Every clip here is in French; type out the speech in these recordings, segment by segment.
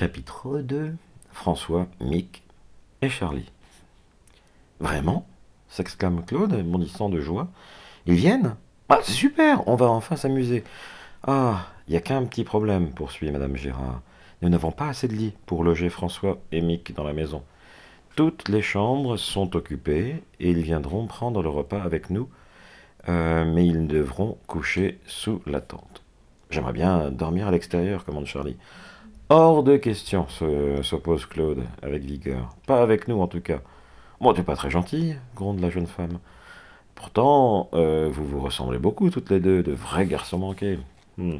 Chapitre 2 François, Mick et Charlie. Vraiment? s'exclame Claude, bondissant de joie. Ils viennent? Ah, c'est super On va enfin s'amuser. Ah, il n'y a qu'un petit problème, poursuit Madame Gérard. Nous n'avons pas assez de lits pour loger François et Mick dans la maison. Toutes les chambres sont occupées et ils viendront prendre le repas avec nous, euh, mais ils devront coucher sous la tente. J'aimerais bien dormir à l'extérieur, commande Charlie. Hors de question, s'oppose Claude, avec vigueur. Pas avec nous, en tout cas. Bon, t'es pas très gentil, gronde la jeune femme. Pourtant, euh, vous vous ressemblez beaucoup, toutes les deux, de vrais garçons manqués. Hmm.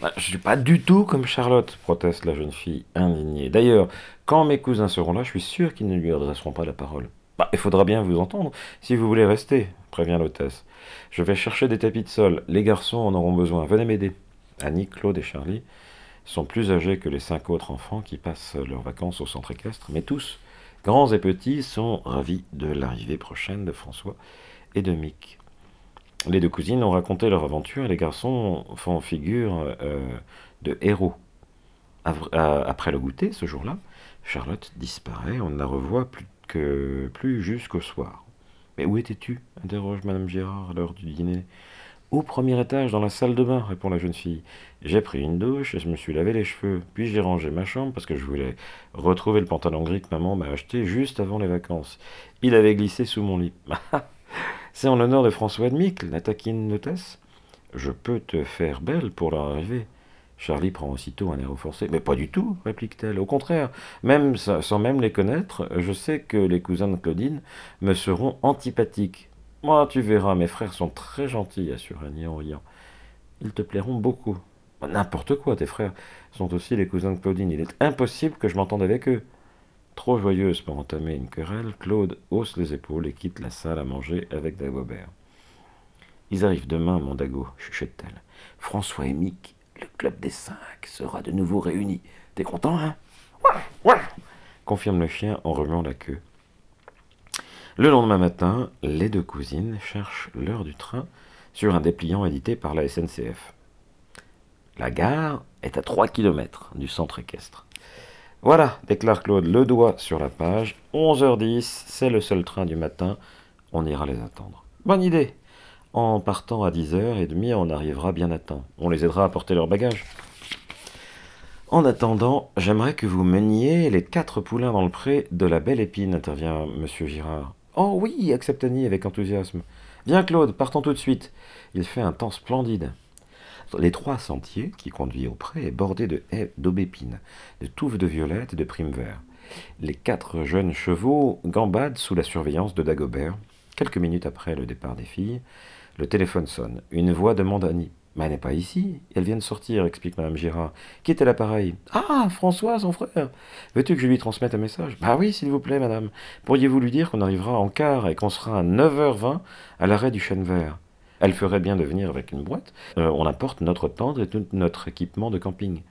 Bah, je suis pas du tout comme Charlotte, proteste la jeune fille, indignée. D'ailleurs, quand mes cousins seront là, je suis sûr qu'ils ne lui adresseront pas la parole. Bah, il faudra bien vous entendre, si vous voulez rester, prévient l'hôtesse. Je vais chercher des tapis de sol. Les garçons en auront besoin. Venez m'aider. Annie, Claude et Charlie sont plus âgés que les cinq autres enfants qui passent leurs vacances au centre équestre, mais tous, grands et petits, sont ravis de l'arrivée prochaine de François et de Mick. Les deux cousines ont raconté leur aventure et les garçons font figure euh, de héros. Après le goûter, ce jour-là, Charlotte disparaît, on ne la revoit plus, que, plus jusqu'au soir. Mais où étais-tu interroge Madame Girard à l'heure du dîner. Au premier étage, dans la salle de bain, répond la jeune fille. J'ai pris une douche et je me suis lavé les cheveux. Puis j'ai rangé ma chambre parce que je voulais retrouver le pantalon gris que maman m'a acheté juste avant les vacances. Il avait glissé sous mon lit. C'est en l'honneur de François de Micle, la taquine. Je peux te faire belle pour leur arrivée. Charlie prend aussitôt un air forcé. Mais pas du tout, réplique-t-elle. Au contraire, même sans même les connaître, je sais que les cousins de Claudine me seront antipathiques. Moi, tu verras, mes frères sont très gentils, assure Annie en riant. Ils te plairont beaucoup. N'importe quoi, tes frères sont aussi les cousins de Claudine. Il est impossible que je m'entende avec eux. Trop joyeuse pour entamer une querelle, Claude hausse les épaules et quitte la salle à manger avec Dagobert. Ils arrivent demain, mon Dago, chuchote-t-elle. François et Mick, le club des cinq, sera de nouveau réuni. T'es content, hein? Ouais, ouais confirme le chien en remuant la queue. Le lendemain matin, les deux cousines cherchent l'heure du train sur un dépliant édité par la SNCF. La gare est à 3 km du centre équestre. Voilà, déclare Claude, le doigt sur la page. 11h10, c'est le seul train du matin. On ira les attendre. Bonne idée. En partant à 10h30, on arrivera bien à temps. On les aidera à porter leurs bagages. En attendant, j'aimerais que vous meniez les quatre poulains dans le pré de la belle épine, intervient M. Girard. Oh oui, accepte Annie avec enthousiasme. Viens Claude, partons tout de suite. Il fait un temps splendide. Les trois sentiers qui conduisent au pré est bordés de haies d'aubépines, de touffes de violettes et de primes verts. Les quatre jeunes chevaux gambadent sous la surveillance de Dagobert. Quelques minutes après le départ des filles, le téléphone sonne. Une voix demande à Annie mais elle n'est pas ici. Elle vient de sortir, explique Madame Girard. Qui était l'appareil? Ah, François, son frère. Veux-tu que je lui transmette un message? Bah oui, s'il vous plaît, madame. Pourriez-vous lui dire qu'on arrivera en quart et qu'on sera à 9h20 à l'arrêt du chêne vert? Elle ferait bien de venir avec une boîte. Euh, on apporte notre tendre et tout notre équipement de camping.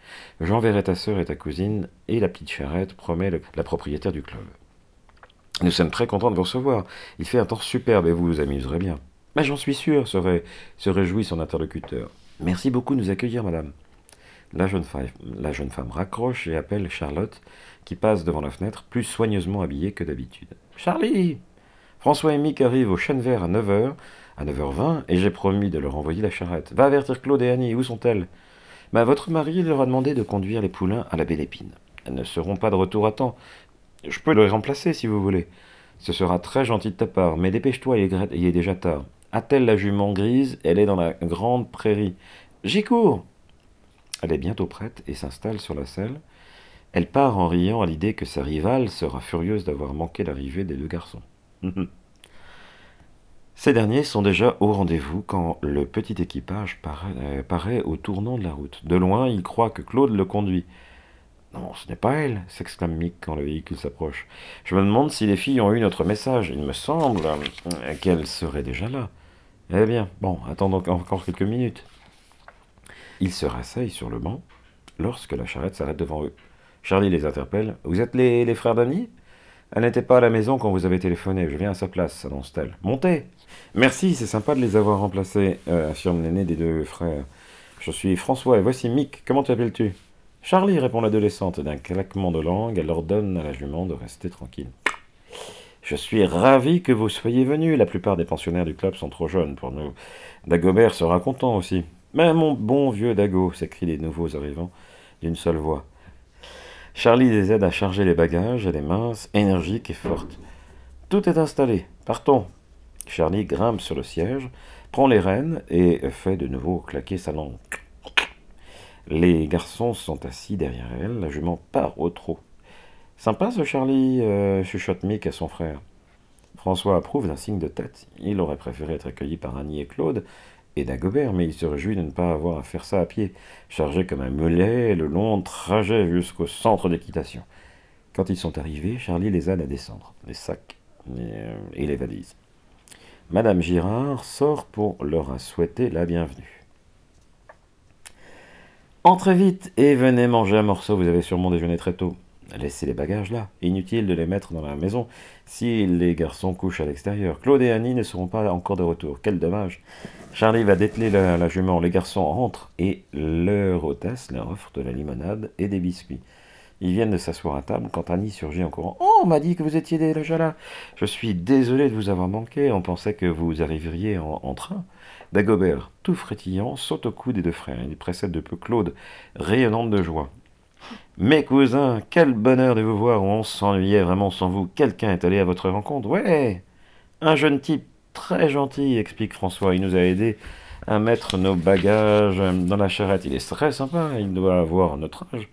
J'enverrai ta sœur et ta cousine et la petite charrette, promet la propriétaire du club. Nous sommes très contents de vous recevoir. Il fait un temps superbe et vous vous amuserez bien. Mais j'en suis sûr, se, réjouit son interlocuteur. Merci beaucoup de nous accueillir, madame. La jeune, femme, la jeune femme raccroche et appelle Charlotte, qui passe devant la fenêtre, plus soigneusement habillée que d'habitude. Charlie François et Mick arrivent au chêne vert à 9h, à 9h20, et j'ai promis de leur envoyer la charrette. Va avertir Claude et Annie, où sont-elles? Bah, Votre mari leur a demandé de conduire les poulains à la Belle Épine. Elles ne seront pas de retour à temps. Je peux les remplacer si vous voulez. Ce sera très gentil de ta part, mais dépêche-toi, il est déjà tard. Attelle la jument grise, elle est dans la grande prairie. J'y cours Elle est bientôt prête et s'installe sur la selle. Elle part en riant à l'idée que sa rivale sera furieuse d'avoir manqué l'arrivée des deux garçons. Ces derniers sont déjà au rendez-vous quand le petit équipage euh, paraît, au tournant de la route. De loin, il croit que Claude le conduit. Non, ce n'est pas elle, s'exclame Mick quand le véhicule s'approche. Je me demande si les filles ont eu notre message. Il me semble euh, qu'elles seraient déjà là. Eh bien, bon, attendons encore quelques minutes. Ils se rasseyent sur le banc lorsque la charrette s'arrête devant eux. Charlie les interpelle. Vous êtes les, frères d'Annie Elle n'était pas à la maison quand vous avez téléphoné. Je viens à sa place, annonce-t-elle. Montez Merci, c'est sympa de les avoir remplacés, euh, affirme l'aîné des deux frères. Je suis François et voici Mick. Comment t'appelles-tu? Charlie, répond l'adolescente d'un claquement de langue, elle ordonne à la jument de rester tranquille. Je suis ravi que vous soyez venu. La plupart des pensionnaires du club sont trop jeunes pour nous. Dagobert sera content aussi. Mais mon bon vieux Dago, s'écrient les nouveaux arrivants d'une seule voix. Charlie les aide à charger les bagages, elle est mince, énergique et forte. Tout est installé, partons. Charlie grimpe sur le siège, prend les rênes et fait de nouveau claquer sa langue. Les garçons sont assis derrière elle, la jument part au trot. Sympa ce Charlie, euh, chuchote Mick à son frère. François approuve d'un signe de tête. Il aurait préféré être accueilli par Annie et Claude et Dagobert, mais il se réjouit de ne pas avoir à faire ça à pied, chargé comme un mulet le long trajet jusqu'au centre d'équitation. Quand ils sont arrivés, Charlie les aide à descendre, les sacs et, euh, les valises. Madame Girard sort pour leur souhaiter la bienvenue. Entrez vite et venez manger un morceau, vous avez sûrement déjeuné très tôt. Laissez les bagages là. Inutile de les mettre dans la maison si les garçons couchent à l'extérieur. Claude et Annie ne seront pas encore de retour. Quel dommage. Charlie va dételer la, jument. Les garçons rentrent et leur hôtesse leur offre de la limonade et des biscuits. Ils viennent de s'asseoir à table quand Annie surgit en courant. Oh, on m'a dit que vous étiez déjà là. Je suis désolé de vous avoir manqué. On pensait que vous arriveriez en, en train. Dagobert, tout frétillant, saute au cou des deux frères. Il précède de peu Claude, rayonnante de joie. Mes cousins, quel bonheur de vous voir, on s'ennuyait vraiment sans vous. Quelqu'un est allé à votre rencontre Ouais Un jeune type très gentil, explique François. Il nous a aidés à mettre nos bagages dans la charrette. Il est très sympa, il doit avoir notre âge.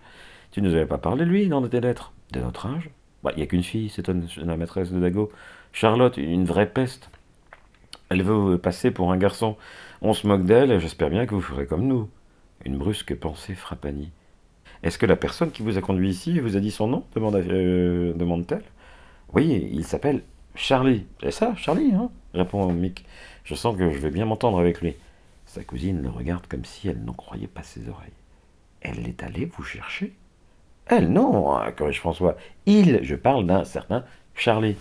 Tu nous avais pas parlé lui dans tes lettres? De notre âge? Bah, Il n'y a qu'une fille, c'est la maîtresse de Dago. Charlotte, une vraie peste. Elle veut passer pour un garçon. On se moque d'elle, et j'espère bien que vous ferez comme nous. Une brusque pensée frappe Annie. Est-ce que la personne qui vous a conduit ici vous a dit son nom? euh, demande-t-elle. Oui, il s'appelle Charlie. C'est ça, Charlie, hein? répond Mick. Je sens que je vais bien m'entendre avec lui. Sa cousine le regarde comme si elle n'en croyait pas ses oreilles. Elle est allée vous chercher? Elle, non, hein, corrige François. Il, je parle d'un certain Charlie.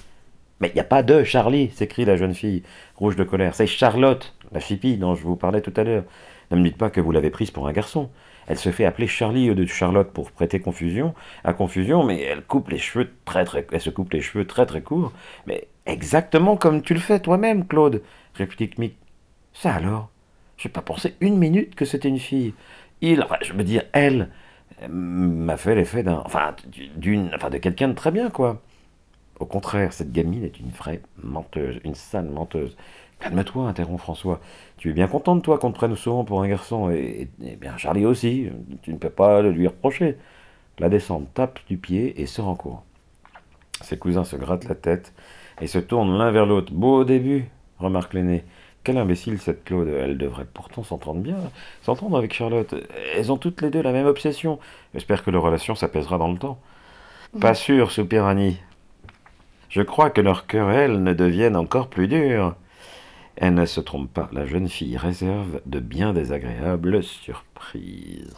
Mais il n'y a pas de Charlie, s'écrie la jeune fille, rouge de colère. C'est Charlotte, la chipie dont je vous parlais tout à l'heure. Ne me dites pas que vous l'avez prise pour un garçon. Elle se fait appeler Charlie au lieu de Charlotte pour prêter confusion à confusion, mais elle coupe les cheveux très très, elle se coupe les cheveux très très courts. Mais exactement comme tu le fais toi-même, Claude, réplique Mick. Ça alors? J'ai pas pensé une minute que c'était une fille. Il, enfin, je veux dire, elle, m'a fait l'effet d'un, enfin, d'une, enfin, de quelqu'un de très bien, quoi. Au contraire, cette gamine est une vraie menteuse, une sale menteuse. Calme-toi, interrompt François. Tu es bien content de toi qu'on te prenne souvent pour un garçon, et, et, bien Charlie aussi. Tu ne peux pas le lui reprocher. La descente tape du pied et sort en cours. Ses cousins se grattent la tête et se tournent l'un vers l'autre. Beau début, remarque l'aîné. Quel imbécile cette Claude. Elle devrait pourtant s'entendre bien, s'entendre avec Charlotte. Elles ont toutes les deux la même obsession. J'espère que leur relation s'apaisera dans le temps. Pas sûr, soupire Annie. Je crois que leurs querelles ne deviennent encore plus dures. Elle ne se trompe pas, la jeune fille réserve de bien désagréables surprises.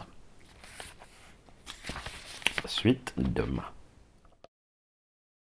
Suite demain.